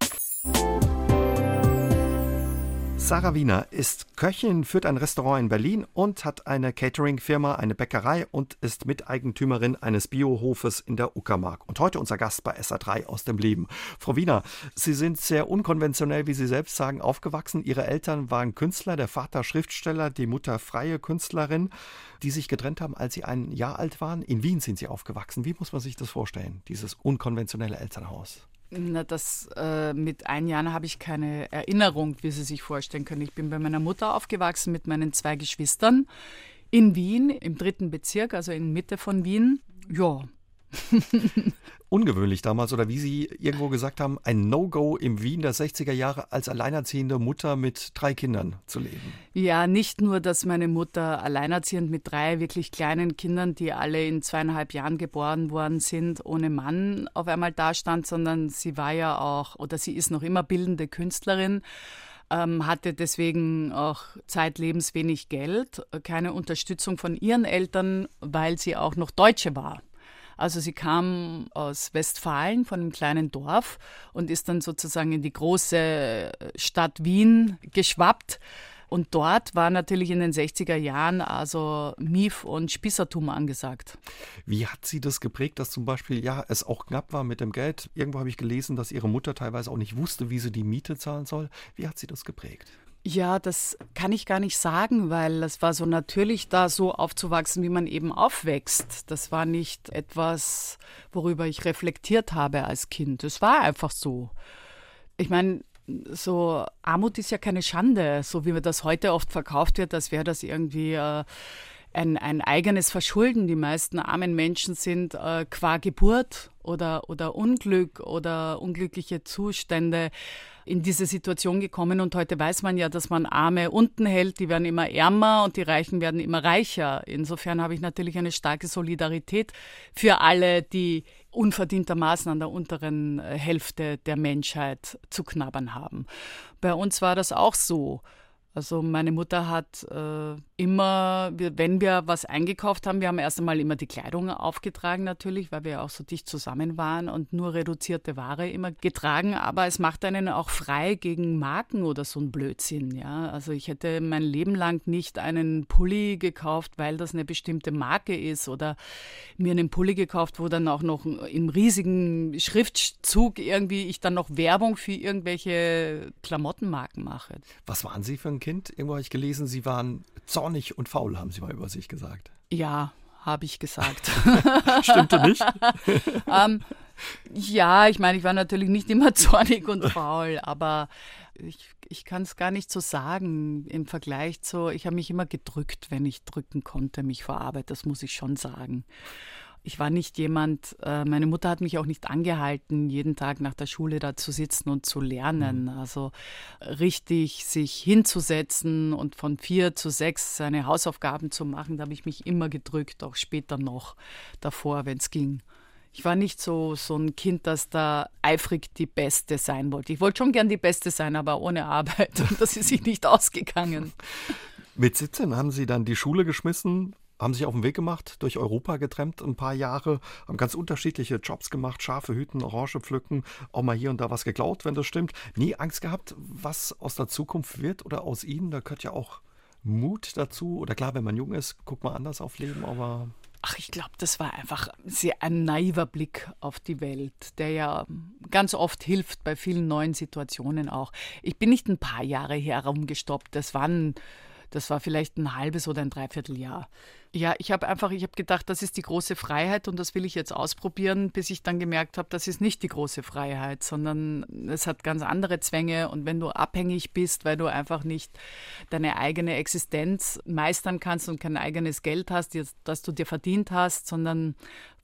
S2: Sarah Wiener ist Köchin, führt ein Restaurant in Berlin und hat eine Catering-Firma, eine Bäckerei und ist Miteigentümerin eines Biohofes in der Uckermark. Und heute unser Gast bei SA3 aus dem Leben. Frau Wiener, Sie sind sehr unkonventionell, wie Sie selbst sagen, aufgewachsen. Ihre Eltern waren Künstler, der Vater Schriftsteller, die Mutter freie Künstlerin, die sich getrennt haben, als Sie ein Jahr alt waren. In Wien sind Sie aufgewachsen. Wie muss man sich das vorstellen, dieses unkonventionelle Elternhaus?
S3: Na, das äh, mit ein Jahren habe ich keine Erinnerung, wie Sie sich vorstellen können. Ich bin bei meiner Mutter aufgewachsen mit meinen zwei Geschwistern in Wien, im dritten Bezirk, also in Mitte von Wien. Ja,
S2: ungewöhnlich damals oder wie Sie irgendwo gesagt haben, ein No-Go im Wien der 60er Jahre als alleinerziehende Mutter mit drei Kindern zu leben.
S3: Ja, nicht nur, dass meine Mutter alleinerziehend mit drei wirklich kleinen Kindern, die alle in zweieinhalb Jahren geboren worden sind, ohne Mann auf einmal dastand, sondern sie war ja auch oder sie ist noch immer bildende Künstlerin ähm, hatte deswegen auch zeitlebens wenig Geld, keine Unterstützung von ihren Eltern, weil sie auch noch Deutsche war. Also sie kam aus Westfalen von einem kleinen Dorf und ist dann sozusagen in die große Stadt Wien geschwappt. Und dort war natürlich in den 60er Jahren also Mief und Spießertum angesagt.
S2: Wie hat sie das geprägt, dass zum Beispiel ja es auch knapp war mit dem Geld? Irgendwo habe ich gelesen, dass ihre Mutter teilweise auch nicht wusste, wie sie die Miete zahlen soll. Wie hat sie das geprägt?
S3: Ja, das kann ich gar nicht sagen, weil es war so natürlich da so aufzuwachsen, wie man eben aufwächst. Das war nicht etwas, worüber ich reflektiert habe als Kind. Es war einfach so. Ich meine, so Armut ist ja keine Schande, so wie mir das heute oft verkauft wird, als wäre das irgendwie äh, ein, ein eigenes Verschulden. Die meisten armen Menschen sind äh, qua Geburt oder, oder Unglück oder unglückliche Zustände in diese Situation gekommen und heute weiß man ja, dass man Arme unten hält, die werden immer ärmer und die Reichen werden immer reicher. Insofern habe ich natürlich eine starke Solidarität für alle, die unverdientermaßen an der unteren äh, Hälfte der Menschheit zu knabbern haben. Bei uns war das auch so. Also meine Mutter hat äh, immer, wenn wir was eingekauft haben, wir haben erst einmal immer die Kleidung aufgetragen natürlich, weil wir auch so dicht zusammen waren und nur reduzierte Ware immer getragen. Aber es macht einen auch frei gegen Marken oder so ein Blödsinn. Ja, also ich hätte mein Leben lang nicht einen Pulli gekauft, weil das eine bestimmte Marke ist oder mir einen Pulli gekauft, wo dann auch noch im riesigen Schriftzug irgendwie ich dann noch Werbung für irgendwelche Klamottenmarken mache.
S2: Was waren Sie für ein Kind? Irgendwo habe ich gelesen, Sie waren zornig und faul, haben Sie mal über sich gesagt.
S3: Ja, habe ich gesagt.
S2: Stimmte nicht?
S3: ähm, ja, ich meine, ich war natürlich nicht immer zornig und faul, aber ich, ich kann es gar nicht so sagen im Vergleich zu, ich habe mich immer gedrückt, wenn ich drücken konnte, mich vor Arbeit, das muss ich schon sagen ich war nicht jemand, äh, meine Mutter hat mich auch nicht angehalten, jeden Tag nach der Schule da zu sitzen und zu lernen. Mhm. Also richtig sich hinzusetzen und von vier zu sechs seine Hausaufgaben zu machen, da habe ich mich immer gedrückt, auch später noch davor, wenn es ging. Ich war nicht so, so ein Kind, das da eifrig die Beste sein wollte. Ich wollte schon gern die Beste sein, aber ohne Arbeit. Und das ist sich nicht ausgegangen.
S2: Mit 17 haben Sie dann die Schule geschmissen, haben sich auf den Weg gemacht, durch Europa getrennt ein paar Jahre, haben ganz unterschiedliche Jobs gemacht, Schafe hüten, Orange pflücken, auch mal hier und da was geklaut, wenn das stimmt. Nie Angst gehabt, was aus der Zukunft wird oder aus Ihnen? Da gehört ja auch Mut dazu. Oder klar, wenn man jung ist, guckt man anders auf Leben, aber
S3: Ach, ich glaube, das war einfach sehr ein naiver Blick auf die Welt, der ja ganz oft hilft bei vielen neuen Situationen auch. Ich bin nicht ein paar Jahre herumgestoppt. Das waren das war vielleicht ein halbes oder ein Dreivierteljahr. Ja, ich habe einfach, ich habe gedacht, das ist die große Freiheit und das will ich jetzt ausprobieren, bis ich dann gemerkt habe, das ist nicht die große Freiheit, sondern es hat ganz andere Zwänge und wenn du abhängig bist, weil du einfach nicht deine eigene Existenz meistern kannst und kein eigenes Geld hast, das du dir verdient hast, sondern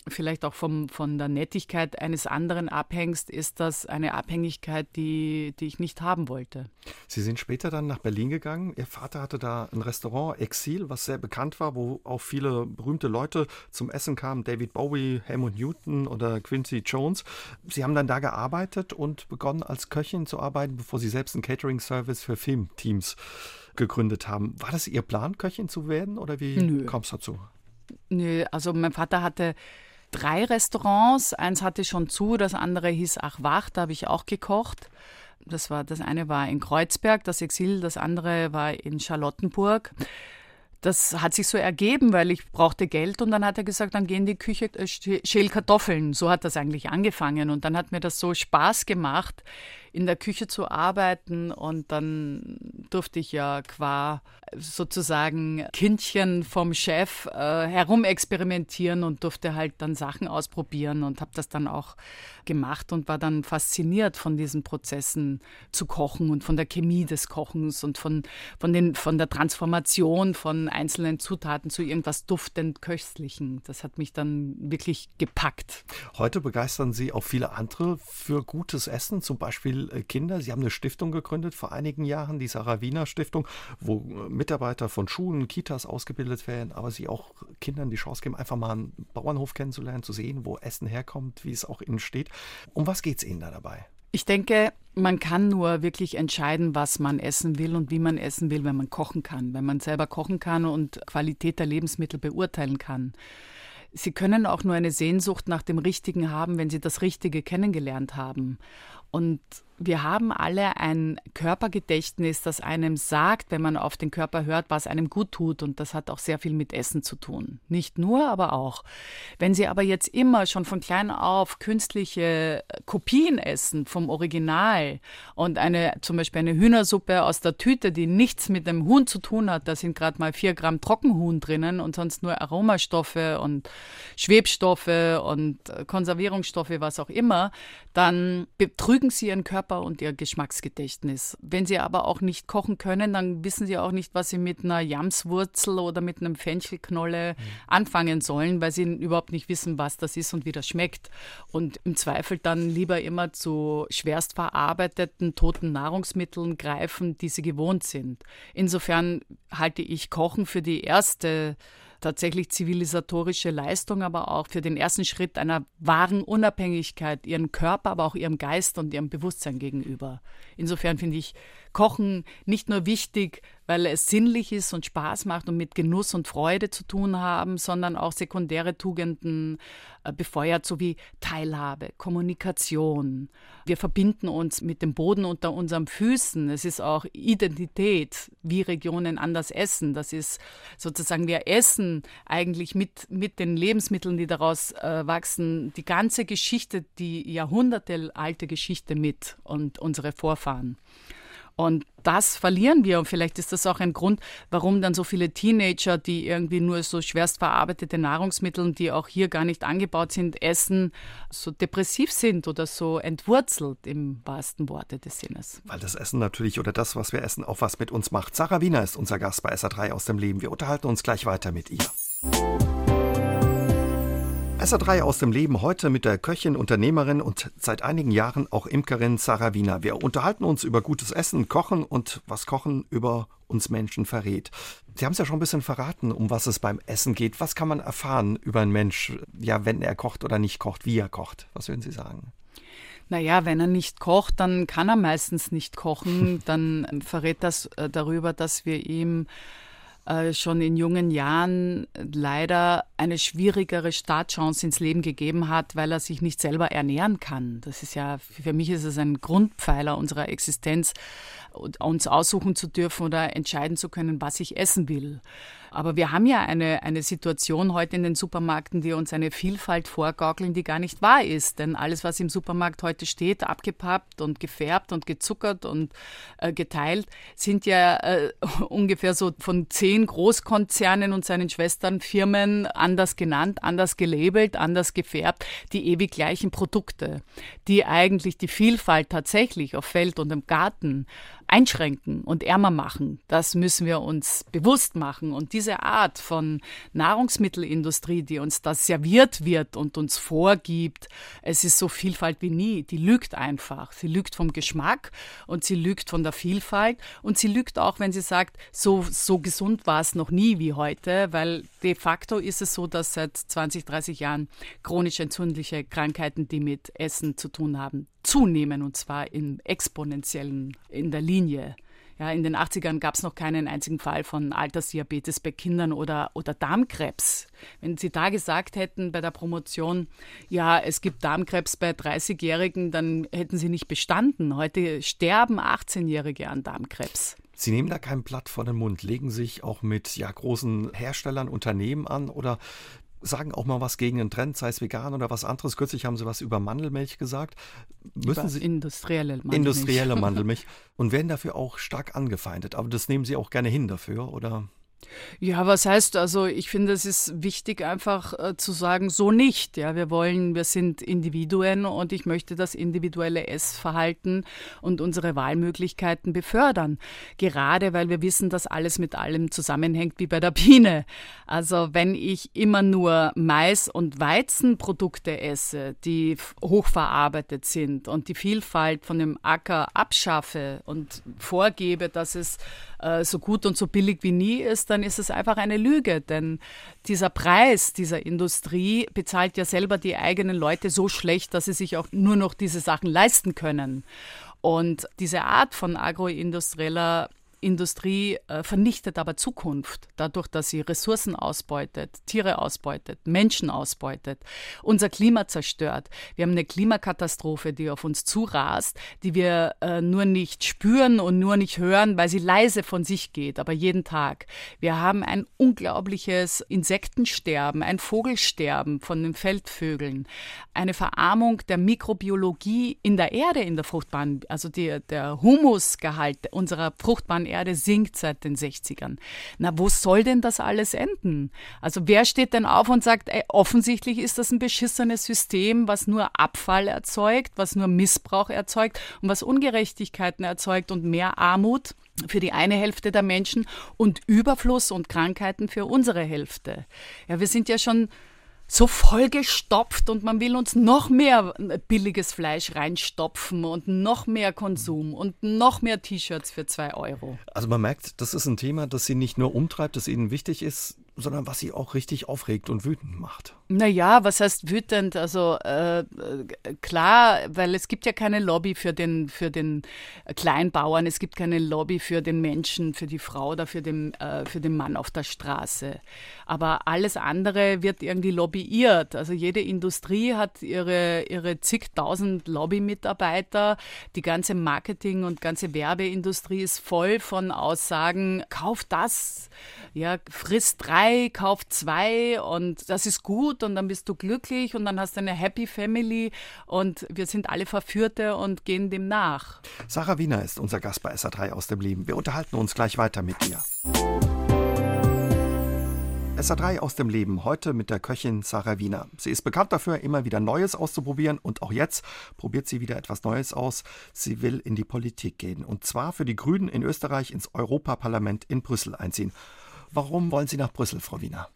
S3: vielleicht auch vom, von der Nettigkeit eines anderen abhängst, ist das eine Abhängigkeit, die, die ich nicht haben wollte.
S2: Sie sind später dann nach Berlin gegangen. Ihr Vater hatte da ein Restaurant, Exil, was sehr bekannt war, wo auch viele berühmte Leute zum Essen kamen, David Bowie, Helmut Newton oder Quincy Jones. Sie haben dann da gearbeitet und begonnen als Köchin zu arbeiten, bevor Sie selbst einen Catering-Service für Filmteams gegründet haben. War das Ihr Plan, Köchin zu werden oder wie kam es dazu?
S3: Nö, also mein Vater hatte drei Restaurants. Eins hatte schon zu, das andere hieß Ach Wach, da habe ich auch gekocht. Das, war, das eine war in Kreuzberg, das Exil, das andere war in Charlottenburg. Das hat sich so ergeben, weil ich brauchte Geld und dann hat er gesagt, dann geh in die Küche, äh, schäl Kartoffeln. So hat das eigentlich angefangen und dann hat mir das so Spaß gemacht, in der Küche zu arbeiten und dann durfte ich ja qua sozusagen Kindchen vom Chef äh, herumexperimentieren und durfte halt dann Sachen ausprobieren und habe das dann auch gemacht und war dann fasziniert von diesen Prozessen zu kochen und von der Chemie des Kochens und von, von, den, von der Transformation von einzelnen Zutaten zu irgendwas duftend Köstlichen. Das hat mich dann wirklich gepackt.
S2: Heute begeistern Sie auch viele andere für gutes Essen, zum Beispiel Kinder. Sie haben eine Stiftung gegründet vor einigen Jahren, die Sarah Wiener Stiftung, wo äh, Mitarbeiter von Schulen, Kitas ausgebildet werden, aber sie auch Kindern die Chance geben, einfach mal einen Bauernhof kennenzulernen, zu sehen, wo Essen herkommt, wie es auch innen steht. Um was geht es Ihnen da dabei?
S3: Ich denke, man kann nur wirklich entscheiden, was man essen will und wie man essen will, wenn man kochen kann, wenn man selber kochen kann und Qualität der Lebensmittel beurteilen kann. Sie können auch nur eine Sehnsucht nach dem Richtigen haben, wenn Sie das Richtige kennengelernt haben. Und wir haben alle ein Körpergedächtnis, das einem sagt, wenn man auf den Körper hört, was einem gut tut. Und das hat auch sehr viel mit Essen zu tun. Nicht nur, aber auch. Wenn Sie aber jetzt immer schon von klein auf künstliche Kopien essen vom Original und eine, zum Beispiel eine Hühnersuppe aus der Tüte, die nichts mit dem Huhn zu tun hat, da sind gerade mal vier Gramm Trockenhuhn drinnen und sonst nur Aromastoffe und Schwebstoffe und Konservierungsstoffe, was auch immer, dann betrügen Sie Ihren Körper Körper und ihr Geschmacksgedächtnis. Wenn sie aber auch nicht kochen können, dann wissen sie auch nicht, was sie mit einer Jamswurzel oder mit einem Fenchelknolle mhm. anfangen sollen, weil sie überhaupt nicht wissen, was das ist und wie das schmeckt. Und im Zweifel dann lieber immer zu schwerst verarbeiteten toten Nahrungsmitteln greifen, die sie gewohnt sind. Insofern halte ich Kochen für die erste tatsächlich zivilisatorische Leistung, aber auch für den ersten Schritt einer wahren Unabhängigkeit ihrem Körper, aber auch ihrem Geist und ihrem Bewusstsein gegenüber. Insofern finde ich Kochen nicht nur wichtig, weil es sinnlich ist und Spaß macht und mit Genuss und Freude zu tun haben, sondern auch sekundäre Tugenden äh, befeuert, sowie Teilhabe, Kommunikation. Wir verbinden uns mit dem Boden unter unseren Füßen. Es ist auch Identität, wie Regionen anders essen. Das ist sozusagen, wir essen eigentlich mit, mit den Lebensmitteln, die daraus äh, wachsen, die ganze Geschichte, die Jahrhunderte alte Geschichte mit und unsere Vorfahren. Und das verlieren wir. Und vielleicht ist das auch ein Grund, warum dann so viele Teenager, die irgendwie nur so schwerst verarbeitete Nahrungsmittel, die auch hier gar nicht angebaut sind, essen, so depressiv sind oder so entwurzelt im wahrsten Worte des Sinnes.
S2: Weil das Essen natürlich oder das, was wir essen, auch was mit uns macht. Sarah Wiener ist unser Gast bei SA3 aus dem Leben. Wir unterhalten uns gleich weiter mit ihr. SA3 aus dem Leben heute mit der Köchin, Unternehmerin und seit einigen Jahren auch Imkerin Sarah Wiener. Wir unterhalten uns über gutes Essen, Kochen und was Kochen über uns Menschen verrät. Sie haben es ja schon ein bisschen verraten, um was es beim Essen geht. Was kann man erfahren über einen Mensch, ja, wenn er kocht oder nicht kocht, wie er kocht? Was würden Sie sagen?
S3: Naja, wenn er nicht kocht, dann kann er meistens nicht kochen. Dann verrät das äh, darüber, dass wir ihm äh, schon in jungen Jahren leider eine schwierigere Startchance ins Leben gegeben hat, weil er sich nicht selber ernähren kann. Das ist ja, für mich ist es ein Grundpfeiler unserer Existenz, uns aussuchen zu dürfen oder entscheiden zu können, was ich essen will. Aber wir haben ja eine, eine Situation heute in den Supermärkten, die uns eine Vielfalt vorgaukeln, die gar nicht wahr ist. Denn alles, was im Supermarkt heute steht, abgepappt und gefärbt und gezuckert und äh, geteilt, sind ja äh, ungefähr so von zehn Großkonzernen und seinen Schwesternfirmen anders genannt, anders gelabelt, anders gefärbt, die ewig gleichen Produkte, die eigentlich die Vielfalt tatsächlich auf Feld und im Garten einschränken und ärmer machen. Das müssen wir uns bewusst machen. Und diese Art von Nahrungsmittelindustrie, die uns da serviert wird und uns vorgibt, es ist so Vielfalt wie nie, die lügt einfach. Sie lügt vom Geschmack und sie lügt von der Vielfalt und sie lügt auch, wenn sie sagt, so, so gesund war es noch nie wie heute, weil de facto ist es so, dass seit 20, 30 Jahren chronisch entzündliche Krankheiten, die mit Essen zu tun haben, zunehmen und zwar im exponentiellen, in der Linie. Ja, in den 80ern gab es noch keinen einzigen Fall von Altersdiabetes bei Kindern oder, oder Darmkrebs. Wenn Sie da gesagt hätten bei der Promotion, ja, es gibt Darmkrebs bei 30-Jährigen, dann hätten Sie nicht bestanden. Heute sterben 18-Jährige an Darmkrebs.
S2: Sie nehmen da kein Blatt vor den Mund, legen sich auch mit ja, großen Herstellern, Unternehmen an oder sagen auch mal was gegen den Trend, sei es vegan oder was anderes. Kürzlich haben Sie was über Mandelmilch gesagt. Müssen
S3: über
S2: Sie
S3: industrielle Mandelmilch.
S2: Industrielle Mandelmilch und werden dafür auch stark angefeindet. Aber das nehmen Sie auch gerne hin dafür, oder?
S3: Ja, was heißt also, ich finde, es ist wichtig einfach äh, zu sagen, so nicht. Ja, wir wollen, wir sind Individuen und ich möchte das individuelle Essverhalten und unsere Wahlmöglichkeiten befördern. Gerade weil wir wissen, dass alles mit allem zusammenhängt wie bei der Biene. Also, wenn ich immer nur Mais- und Weizenprodukte esse, die hochverarbeitet sind und die Vielfalt von dem Acker abschaffe und vorgebe, dass es äh, so gut und so billig wie nie ist, dann ist es einfach eine Lüge. Denn dieser Preis dieser Industrie bezahlt ja selber die eigenen Leute so schlecht, dass sie sich auch nur noch diese Sachen leisten können. Und diese Art von agroindustrieller Industrie äh, vernichtet aber Zukunft, dadurch, dass sie Ressourcen ausbeutet, Tiere ausbeutet, Menschen ausbeutet, unser Klima zerstört. Wir haben eine Klimakatastrophe, die auf uns zurast, die wir äh, nur nicht spüren und nur nicht hören, weil sie leise von sich geht, aber jeden Tag. Wir haben ein unglaubliches Insektensterben, ein Vogelsterben von den Feldvögeln, eine Verarmung der Mikrobiologie in der Erde, in der fruchtbaren, also die, der Humusgehalt unserer fruchtbaren Erde sinkt seit den 60ern. Na, wo soll denn das alles enden? Also wer steht denn auf und sagt, ey, offensichtlich ist das ein beschissenes System, was nur Abfall erzeugt, was nur Missbrauch erzeugt und was Ungerechtigkeiten erzeugt und mehr Armut? für die eine Hälfte der Menschen und Überfluss und Krankheiten für unsere Hälfte. Ja, wir sind ja schon so vollgestopft und man will uns noch mehr billiges Fleisch reinstopfen und noch mehr Konsum und noch mehr T-Shirts für zwei Euro.
S2: Also man merkt, das ist ein Thema, das Sie nicht nur umtreibt, das Ihnen wichtig ist, sondern was Sie auch richtig aufregt und wütend macht.
S3: Naja, was heißt wütend? Also äh, klar, weil es gibt ja keine Lobby für den, für den Kleinbauern, es gibt keine Lobby für den Menschen, für die Frau oder für den, äh, für den Mann auf der Straße. Aber alles andere wird irgendwie lobbyiert. Also jede Industrie hat ihre, ihre zigtausend Lobbymitarbeiter. Die ganze Marketing- und ganze Werbeindustrie ist voll von Aussagen, kauf das, ja, friss drei, kauf zwei und das ist gut und dann bist du glücklich und dann hast du eine Happy Family und wir sind alle Verführte und gehen dem nach.
S2: Sarah Wiener ist unser Gast bei SA3 aus dem Leben. Wir unterhalten uns gleich weiter mit dir. SA3 aus dem Leben, heute mit der Köchin Sarah Wiener. Sie ist bekannt dafür, immer wieder Neues auszuprobieren und auch jetzt probiert sie wieder etwas Neues aus. Sie will in die Politik gehen und zwar für die Grünen in Österreich ins Europaparlament in Brüssel einziehen. Warum wollen Sie nach Brüssel, Frau Wiener?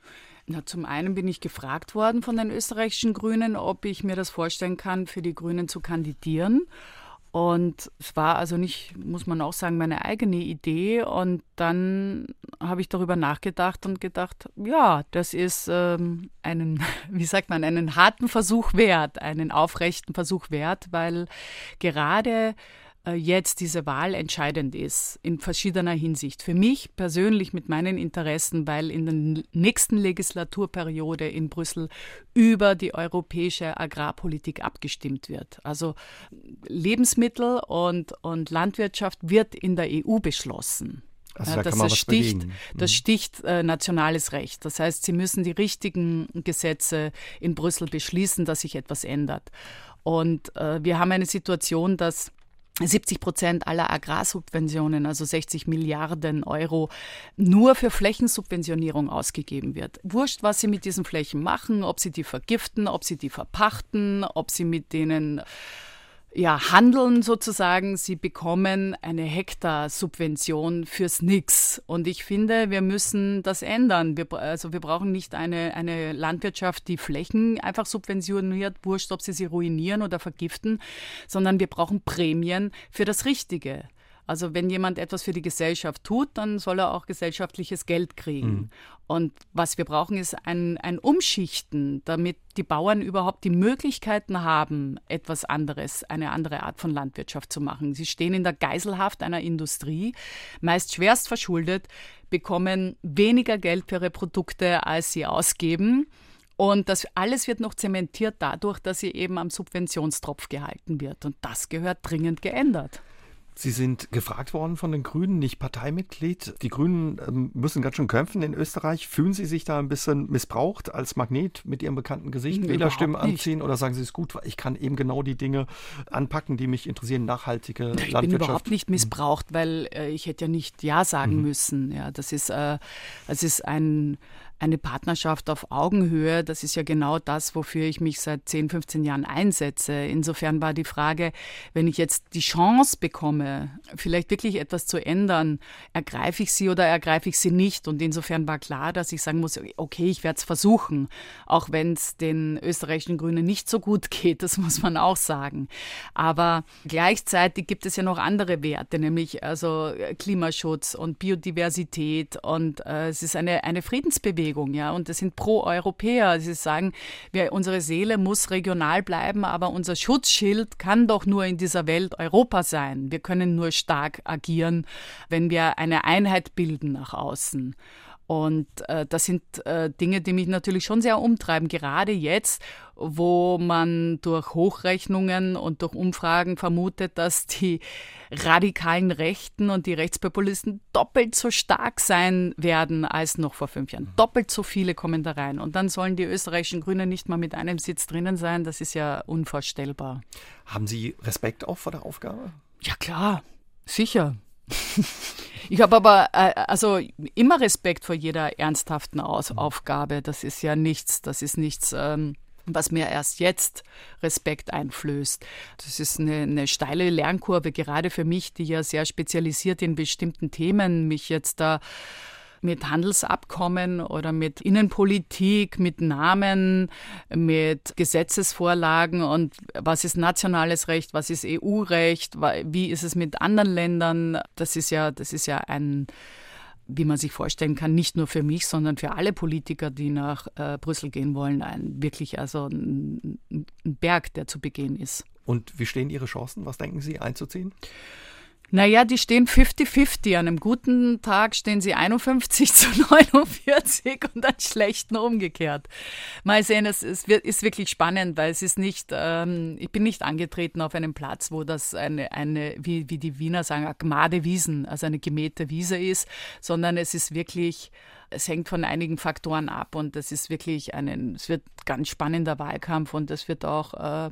S3: Na, zum einen bin ich gefragt worden von den österreichischen Grünen, ob ich mir das vorstellen kann, für die Grünen zu kandidieren. Und es war also nicht, muss man auch sagen, meine eigene Idee. Und dann habe ich darüber nachgedacht und gedacht, ja, das ist ähm, einen, wie sagt man, einen harten Versuch wert, einen aufrechten Versuch wert, weil gerade jetzt diese Wahl entscheidend ist in verschiedener Hinsicht. Für mich persönlich mit meinen Interessen, weil in der nächsten Legislaturperiode in Brüssel über die europäische Agrarpolitik abgestimmt wird. Also Lebensmittel und, und Landwirtschaft wird in der EU beschlossen.
S2: Also da das, das
S3: sticht,
S2: bewegen.
S3: das mhm. sticht äh, nationales Recht. Das heißt, sie müssen die richtigen Gesetze in Brüssel beschließen, dass sich etwas ändert. Und äh, wir haben eine Situation, dass 70 Prozent aller Agrarsubventionen, also 60 Milliarden Euro, nur für Flächensubventionierung ausgegeben wird. Wurscht, was sie mit diesen Flächen machen, ob sie die vergiften, ob sie die verpachten, ob sie mit denen ja, handeln sozusagen. Sie bekommen eine Hektarsubvention fürs Nix. Und ich finde, wir müssen das ändern. Wir, also wir brauchen nicht eine, eine Landwirtschaft, die Flächen einfach subventioniert, wurscht, ob sie sie ruinieren oder vergiften, sondern wir brauchen Prämien für das Richtige. Also wenn jemand etwas für die Gesellschaft tut, dann soll er auch gesellschaftliches Geld kriegen. Mhm. Und was wir brauchen, ist ein, ein Umschichten, damit die Bauern überhaupt die Möglichkeiten haben, etwas anderes, eine andere Art von Landwirtschaft zu machen. Sie stehen in der Geiselhaft einer Industrie, meist schwerst verschuldet, bekommen weniger Geld für ihre Produkte, als sie ausgeben. Und das alles wird noch zementiert dadurch, dass sie eben am Subventionstropf gehalten wird. Und das gehört dringend geändert.
S2: Sie sind gefragt worden von den Grünen, nicht Parteimitglied. Die Grünen ähm, müssen ganz schön kämpfen in Österreich. Fühlen Sie sich da ein bisschen missbraucht als Magnet mit Ihrem bekannten Gesicht? Wählerstimmen anziehen oder sagen Sie es gut, ich kann eben genau die Dinge anpacken, die mich interessieren, nachhaltige ich Landwirtschaft?
S3: Ich bin überhaupt nicht missbraucht, weil äh, ich hätte ja nicht Ja sagen mhm. müssen. Ja, das ist, äh, das ist ein eine Partnerschaft auf Augenhöhe, das ist ja genau das, wofür ich mich seit 10, 15 Jahren einsetze. Insofern war die Frage, wenn ich jetzt die Chance bekomme, vielleicht wirklich etwas zu ändern, ergreife ich sie oder ergreife ich sie nicht? Und insofern war klar, dass ich sagen muss, okay, ich werde es versuchen, auch wenn es den österreichischen Grünen nicht so gut geht, das muss man auch sagen. Aber gleichzeitig gibt es ja noch andere Werte, nämlich also Klimaschutz und Biodiversität und äh, es ist eine, eine Friedensbewegung. Bewegung, ja, und das sind Pro-Europäer. Sie sagen, wir, unsere Seele muss regional bleiben, aber unser Schutzschild kann doch nur in dieser Welt Europa sein. Wir können nur stark agieren, wenn wir eine Einheit bilden nach außen. Und äh, das sind äh, Dinge, die mich natürlich schon sehr umtreiben, gerade jetzt, wo man durch Hochrechnungen und durch Umfragen vermutet, dass die radikalen Rechten und die Rechtspopulisten doppelt so stark sein werden als noch vor fünf Jahren. Doppelt so viele kommen da rein. Und dann sollen die österreichischen Grünen nicht mal mit einem Sitz drinnen sein. Das ist ja unvorstellbar.
S2: Haben Sie Respekt auch vor der Aufgabe?
S3: Ja, klar. Sicher. Ich habe aber äh, also immer Respekt vor jeder ernsthaften Aus mhm. Aufgabe. Das ist ja nichts, das ist nichts, ähm, was mir erst jetzt Respekt einflößt. Das ist eine, eine, steile Lernkurve, gerade für mich, die ja sehr spezialisiert in bestimmten Themen mich jetzt da mit Handelsabkommen oder mit Innenpolitik, mit Namen, mit Gesetzesvorlagen und was ist nationales Recht, was ist EU-Recht, wie ist es mit anderen Ländern. Das ist ja, das ist ja ein wie man sich vorstellen kann, nicht nur für mich, sondern für alle Politiker, die nach äh, Brüssel gehen wollen, ein wirklich also ein, ein Berg, der zu begehen ist.
S2: Und wie stehen Ihre Chancen? Was denken Sie einzuziehen?
S3: Naja, die stehen 50-50. An einem guten Tag stehen sie 51 zu 49 und an schlechten umgekehrt. Mal sehen, es ist, ist wirklich spannend, weil es ist nicht, ähm, ich bin nicht angetreten auf einem Platz, wo das eine, eine wie, wie die Wiener sagen, eine Gmade Wiesen, also eine gemähte Wiese ist, sondern es ist wirklich, es hängt von einigen Faktoren ab und es ist wirklich ein, es wird ganz spannender Wahlkampf und es wird auch äh,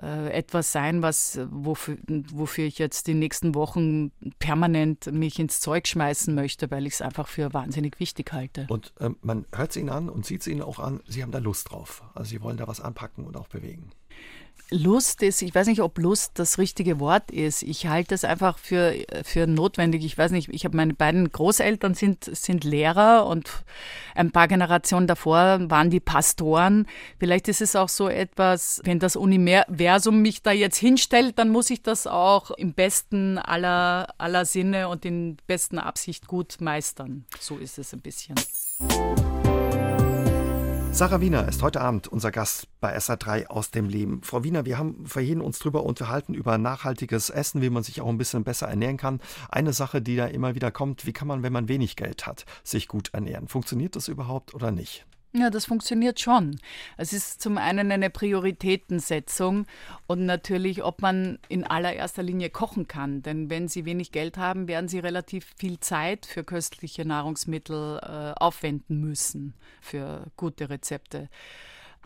S3: etwas sein, was, wofür, wofür ich jetzt die nächsten Wochen permanent mich ins Zeug schmeißen möchte, weil ich es einfach für wahnsinnig wichtig halte.
S2: Und ähm, man hört es Ihnen an und sieht es Ihnen auch an, Sie haben da Lust drauf. Also Sie wollen da was anpacken und auch bewegen.
S3: Lust ist, ich weiß nicht, ob Lust das richtige Wort ist. Ich halte es einfach für, für notwendig. Ich weiß nicht, ich habe meine beiden Großeltern sind, sind Lehrer und ein paar Generationen davor waren die Pastoren. Vielleicht ist es auch so etwas, wenn das Universum mich da jetzt hinstellt, dann muss ich das auch im besten aller, aller Sinne und in besten Absicht gut meistern. So ist es ein bisschen.
S2: Sarah Wiener ist heute Abend unser Gast bei SA3 aus dem Leben. Frau Wiener, wir haben vorhin uns darüber unterhalten, über nachhaltiges Essen, wie man sich auch ein bisschen besser ernähren kann. Eine Sache, die da immer wieder kommt, wie kann man, wenn man wenig Geld hat, sich gut ernähren? Funktioniert das überhaupt oder nicht?
S3: Ja, das funktioniert schon. Es ist zum einen eine Prioritätensetzung und natürlich, ob man in allererster Linie kochen kann. Denn wenn Sie wenig Geld haben, werden Sie relativ viel Zeit für köstliche Nahrungsmittel äh, aufwenden müssen, für gute Rezepte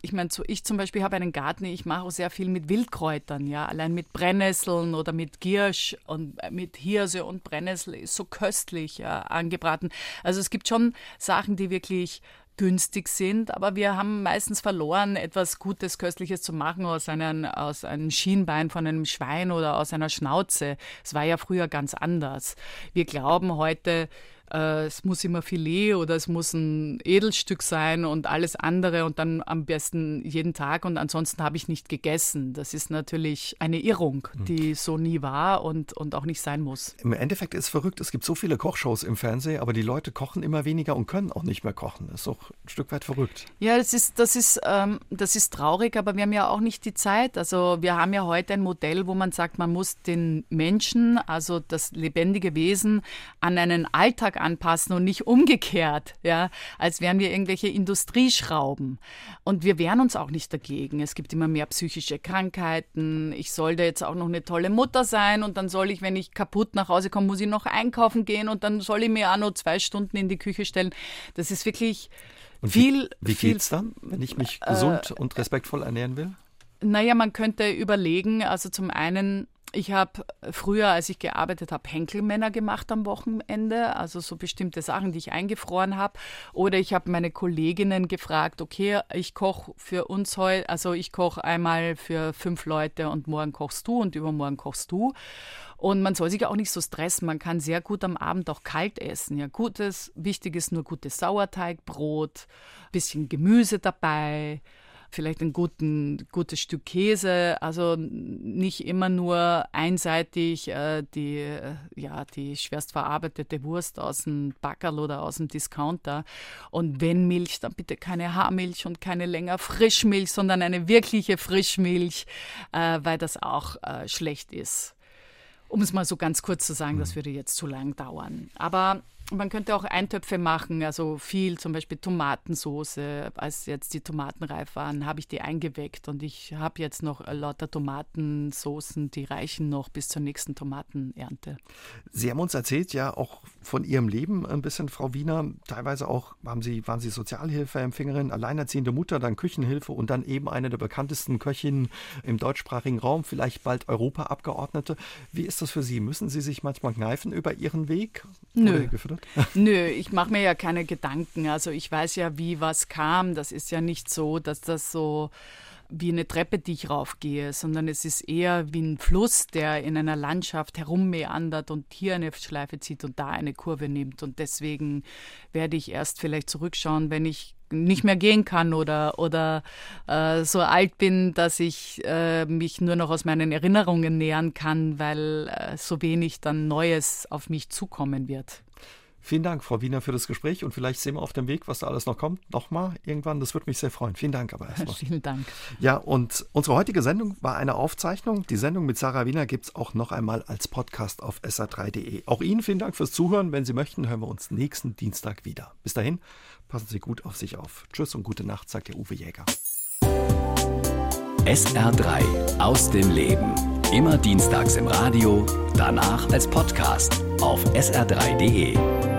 S3: ich meine, so ich zum Beispiel habe einen Garten, ich mache auch sehr viel mit Wildkräutern, ja, allein mit Brennnesseln oder mit Giersch und äh, mit Hirse und Brennnessel ist so köstlich ja, angebraten. Also es gibt schon Sachen, die wirklich günstig sind, aber wir haben meistens verloren, etwas Gutes, Köstliches zu machen aus, einem, aus einem Schienbein von einem Schwein oder aus einer Schnauze. Es war ja früher ganz anders. Wir glauben heute, äh, es muss immer Filet oder es muss ein Edelstück sein und alles andere und dann am besten jeden Tag und ansonsten habe ich nicht gegessen. Das ist natürlich eine Irrung, hm. die so nie war und, und auch nicht sein muss.
S2: Im Endeffekt ist es verrückt, es gibt so viele Kochshows im Fernsehen, aber die Leute kochen immer weniger und können auch nicht mehr kochen. Das ist auch ein Stück weit verrückt.
S3: Ja, das ist, das ist, ähm, das ist traurig, aber wir haben ja auch nicht die Zeit. Also wir haben ja heute ein Modell, wo man sagt, man muss den Menschen, also das lebendige Wesen, an einen Alltag Alltag anpassen und nicht umgekehrt, ja, als wären wir irgendwelche Industrieschrauben. Und wir wehren uns auch nicht dagegen. Es gibt immer mehr psychische Krankheiten. Ich sollte jetzt auch noch eine tolle Mutter sein und dann soll ich, wenn ich kaputt nach Hause komme, muss ich noch einkaufen gehen und dann soll ich mir auch noch zwei Stunden in die Küche stellen. Das ist wirklich
S2: Und
S3: viel.
S2: Wie, wie
S3: viel,
S2: geht's dann, wenn ich mich gesund und respektvoll ernähren will?
S3: Naja, man könnte überlegen, also zum einen, ich habe früher, als ich gearbeitet habe, Henkelmänner gemacht am Wochenende, also so bestimmte Sachen, die ich eingefroren habe. Oder ich habe meine Kolleginnen gefragt, okay, ich koche für uns heute, also ich koche einmal für fünf Leute und morgen kochst du und übermorgen kochst du. Und man soll sich auch nicht so stressen. Man kann sehr gut am Abend auch kalt essen. Ja, gutes, wichtig ist nur gutes Sauerteigbrot, bisschen Gemüse dabei, vielleicht ein guten, gutes Stück Käse. Also nicht immer nur einseitig äh, die, äh, ja, die schwerst verarbeitete Wurst aus dem Backerl oder aus dem Discounter. Und wenn Milch, dann bitte keine Haarmilch und keine länger Frischmilch, sondern eine wirkliche Frischmilch, äh, weil das auch äh, schlecht ist. Um es mal so ganz kurz zu sagen, das würde jetzt zu lang dauern. Aber man könnte auch Eintöpfe machen, also viel, zum Beispiel Tomatensoße. Als jetzt die Tomaten reif waren, habe ich die eingeweckt und ich habe jetzt noch lauter Tomatensoßen, die reichen noch bis zur nächsten Tomatenernte.
S2: Sie haben uns erzählt ja auch von Ihrem Leben ein bisschen, Frau Wiener. Teilweise auch haben Sie, waren Sie Sozialhilfeempfängerin, alleinerziehende Mutter, dann Küchenhilfe und dann eben eine der bekanntesten Köchinnen im deutschsprachigen Raum, vielleicht bald Europaabgeordnete. Wie ist das für Sie? Müssen Sie sich manchmal kneifen über Ihren Weg?
S3: Nö. Nö, ich mache mir ja keine Gedanken. Also ich weiß ja, wie was kam. Das ist ja nicht so, dass das so wie eine Treppe, die ich raufgehe, sondern es ist eher wie ein Fluss, der in einer Landschaft herummeandert und hier eine Schleife zieht und da eine Kurve nimmt. Und deswegen werde ich erst vielleicht zurückschauen, wenn ich nicht mehr gehen kann oder, oder äh, so alt bin, dass ich äh, mich nur noch aus meinen Erinnerungen nähern kann, weil äh, so wenig dann Neues auf mich zukommen wird.
S2: Vielen Dank, Frau Wiener, für das Gespräch und vielleicht sehen wir auf dem Weg, was da alles noch kommt, nochmal irgendwann. Das würde mich sehr freuen. Vielen Dank aber erstmal.
S3: Vielen Dank.
S2: Ja, und unsere heutige Sendung war eine Aufzeichnung. Die Sendung mit Sarah Wiener gibt es auch noch einmal als Podcast auf sr3.de. Auch Ihnen vielen Dank fürs Zuhören. Wenn Sie möchten, hören wir uns nächsten Dienstag wieder. Bis dahin, passen Sie gut auf sich auf. Tschüss und gute Nacht, sagt der Uwe Jäger.
S1: SR3 aus dem Leben. Immer dienstags im Radio, danach als Podcast auf sr3.de.